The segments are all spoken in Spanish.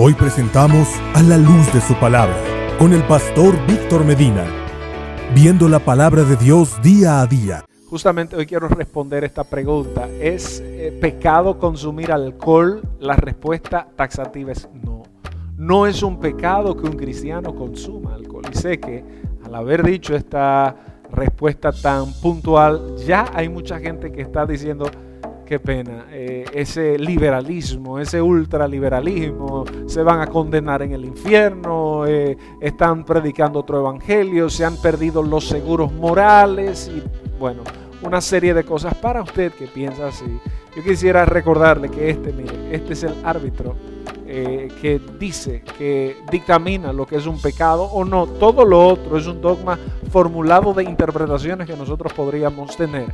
Hoy presentamos a la luz de su palabra con el pastor Víctor Medina, viendo la palabra de Dios día a día. Justamente hoy quiero responder esta pregunta. ¿Es eh, pecado consumir alcohol? La respuesta taxativa es no. No es un pecado que un cristiano consuma alcohol. Y sé que al haber dicho esta respuesta tan puntual, ya hay mucha gente que está diciendo, qué pena, eh, ese liberalismo, ese ultraliberalismo, se van a condenar en el infierno, eh, están predicando otro evangelio, se han perdido los seguros morales y bueno, una serie de cosas para usted que piensa así. Yo quisiera recordarle que este, mire, este es el árbitro eh, que dice, que dictamina lo que es un pecado o no. Todo lo otro es un dogma formulado de interpretaciones que nosotros podríamos tener.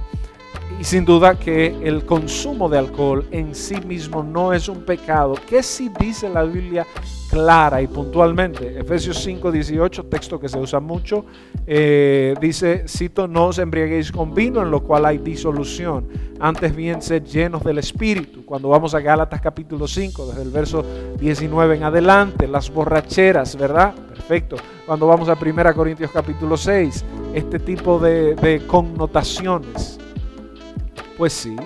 Y sin duda que el consumo de alcohol en sí mismo no es un pecado. ¿Qué sí dice la Biblia clara y puntualmente? Efesios 5, 18, texto que se usa mucho, eh, dice, cito, no os embriaguéis con vino en lo cual hay disolución, antes bien sed llenos del Espíritu. Cuando vamos a Gálatas capítulo 5, desde el verso 19 en adelante, las borracheras, ¿verdad? Perfecto. Cuando vamos a 1 Corintios capítulo 6, este tipo de connotaciones. Pues sí,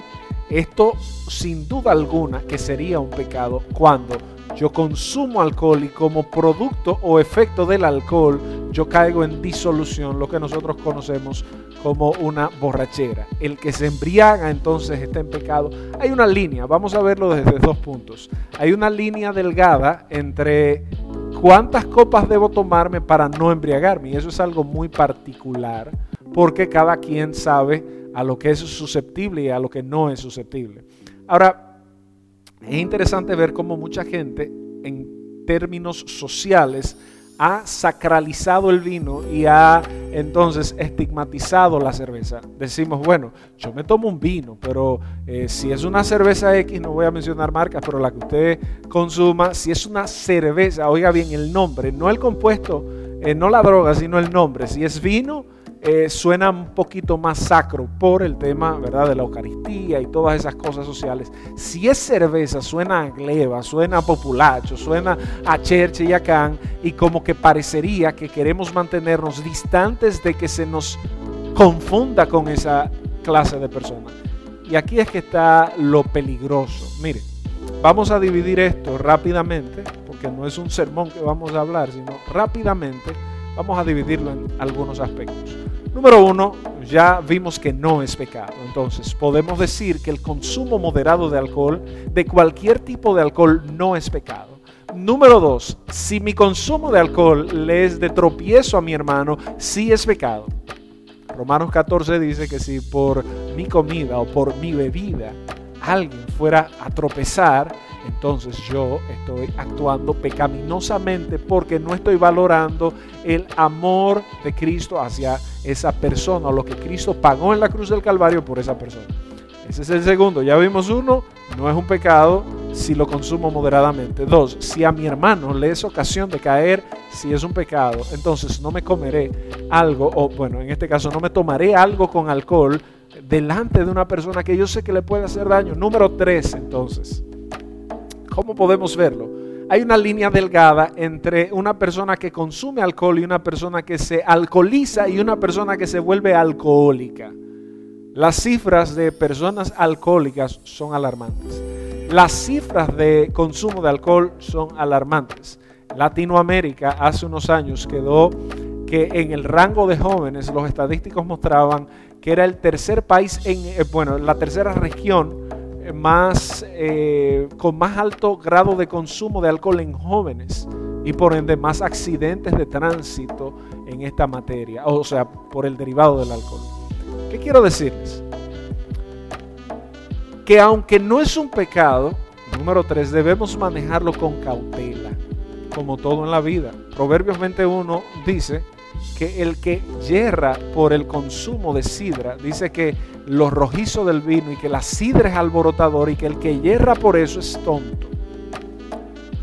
esto sin duda alguna que sería un pecado cuando yo consumo alcohol y como producto o efecto del alcohol yo caigo en disolución, lo que nosotros conocemos como una borrachera. El que se embriaga entonces está en pecado. Hay una línea, vamos a verlo desde dos puntos. Hay una línea delgada entre cuántas copas debo tomarme para no embriagarme y eso es algo muy particular porque cada quien sabe a lo que es susceptible y a lo que no es susceptible. Ahora, es interesante ver cómo mucha gente en términos sociales ha sacralizado el vino y ha entonces estigmatizado la cerveza. Decimos, bueno, yo me tomo un vino, pero eh, si es una cerveza X, no voy a mencionar marcas, pero la que usted consuma, si es una cerveza, oiga bien el nombre, no el compuesto, eh, no la droga, sino el nombre. Si es vino, eh, suena un poquito más sacro por el tema ¿verdad? de la Eucaristía y todas esas cosas sociales. Si es cerveza, suena a gleba, suena a populacho, suena a cherche y a can, y como que parecería que queremos mantenernos distantes de que se nos confunda con esa clase de personas. Y aquí es que está lo peligroso. Mire, vamos a dividir esto rápidamente, porque no es un sermón que vamos a hablar, sino rápidamente vamos a dividirlo en algunos aspectos. Número uno, ya vimos que no es pecado. Entonces, podemos decir que el consumo moderado de alcohol, de cualquier tipo de alcohol, no es pecado. Número dos, si mi consumo de alcohol le es de tropiezo a mi hermano, sí es pecado. Romanos 14 dice que si por mi comida o por mi bebida alguien fuera a tropezar, entonces yo estoy actuando pecaminosamente porque no estoy valorando el amor de Cristo hacia esa persona o lo que Cristo pagó en la cruz del Calvario por esa persona. Ese es el segundo. Ya vimos uno, no es un pecado si lo consumo moderadamente. Dos, si a mi hermano le es ocasión de caer, si es un pecado, entonces no me comeré algo, o bueno, en este caso no me tomaré algo con alcohol delante de una persona que yo sé que le puede hacer daño. Número tres, entonces. ¿Cómo podemos verlo? Hay una línea delgada entre una persona que consume alcohol y una persona que se alcoholiza y una persona que se vuelve alcohólica. Las cifras de personas alcohólicas son alarmantes. Las cifras de consumo de alcohol son alarmantes. Latinoamérica hace unos años quedó que en el rango de jóvenes los estadísticos mostraban que era el tercer país en, eh, bueno, la tercera región más, eh, con más alto grado de consumo de alcohol en jóvenes y por ende más accidentes de tránsito en esta materia, o sea, por el derivado del alcohol. ¿Qué quiero decirles? Que aunque no es un pecado, número tres, debemos manejarlo con cautela, como todo en la vida. Proverbios 21 dice, que el que yerra por el consumo de sidra, dice que los rojizos del vino y que la sidra es alborotador y que el que yerra por eso es tonto.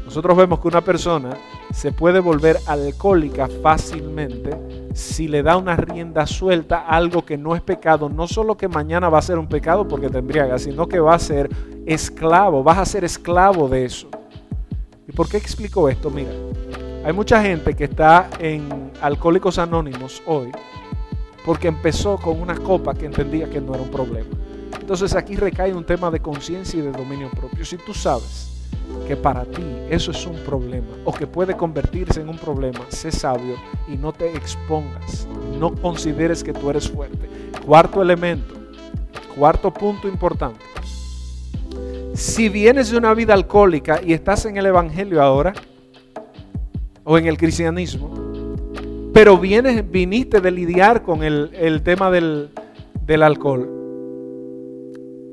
Nosotros vemos que una persona se puede volver alcohólica fácilmente si le da una rienda suelta algo que no es pecado, no solo que mañana va a ser un pecado porque te embriaga, sino que va a ser esclavo, vas a ser esclavo de eso. ¿Y por qué explico esto? Mira, hay mucha gente que está en Alcohólicos Anónimos hoy porque empezó con una copa que entendía que no era un problema. Entonces aquí recae un tema de conciencia y de dominio propio. Si tú sabes que para ti eso es un problema o que puede convertirse en un problema, sé sabio y no te expongas. No consideres que tú eres fuerte. Cuarto elemento, cuarto punto importante. Si vienes de una vida alcohólica y estás en el Evangelio ahora, o en el cristianismo, pero vienes, viniste de lidiar con el, tema del, del alcohol,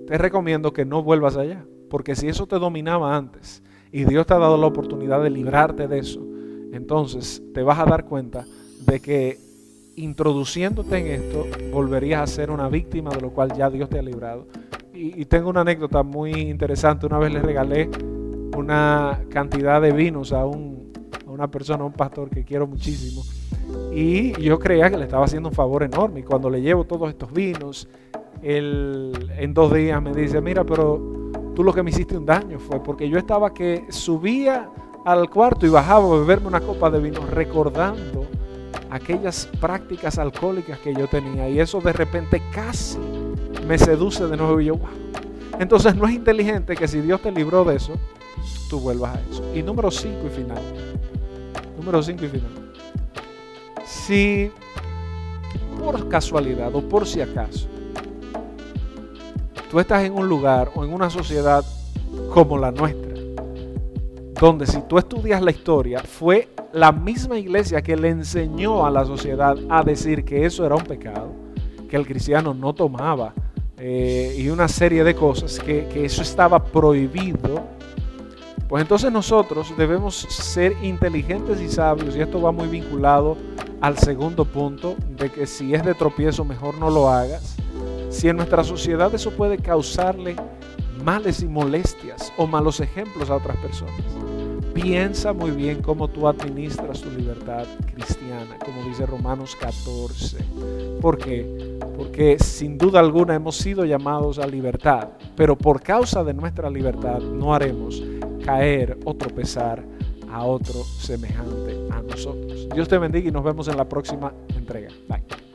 te recomiendo que no vuelvas allá. Porque si eso te dominaba antes y Dios te ha dado la oportunidad de librarte de eso, entonces te vas a dar cuenta de que introduciéndote en esto volverías a ser una víctima de lo cual ya Dios te ha librado. Y, tengo una anécdota muy interesante. Una vez le regalé una cantidad de vinos a, un, una persona, un pastor que quiero muchísimo. Y yo creía que le estaba haciendo un favor enorme. Y cuando le llevo todos estos vinos, él en dos días me dice, mira, pero tú lo que me hiciste un daño fue porque yo estaba que subía al cuarto y bajaba a beberme una copa de vino recordando aquellas prácticas alcohólicas que yo tenía y eso de repente casi me seduce de nuevo y yo, wow. Entonces no es inteligente que si Dios te libró de eso, tú vuelvas a eso. Y número 5 y final. Número 5 y final. Si por casualidad o por si acaso tú estás en un lugar o en una sociedad como la nuestra, donde si tú estudias la historia, fue la misma iglesia que le enseñó a la sociedad a decir que eso era un pecado, que el cristiano no tomaba eh, y una serie de cosas, que, que eso estaba prohibido, pues entonces nosotros debemos ser inteligentes y sabios, y esto va muy vinculado al segundo punto, de que si es de tropiezo mejor no lo hagas si en nuestra sociedad eso puede causarle males y molestias o malos ejemplos a otras personas, piensa muy bien cómo tú administras tu libertad cristiana, como dice Romanos 14. ¿Por qué? Porque sin duda alguna hemos sido llamados a libertad, pero por causa de nuestra libertad no haremos caer o tropezar a otro semejante a nosotros. Dios te bendiga y nos vemos en la próxima entrega. Bye.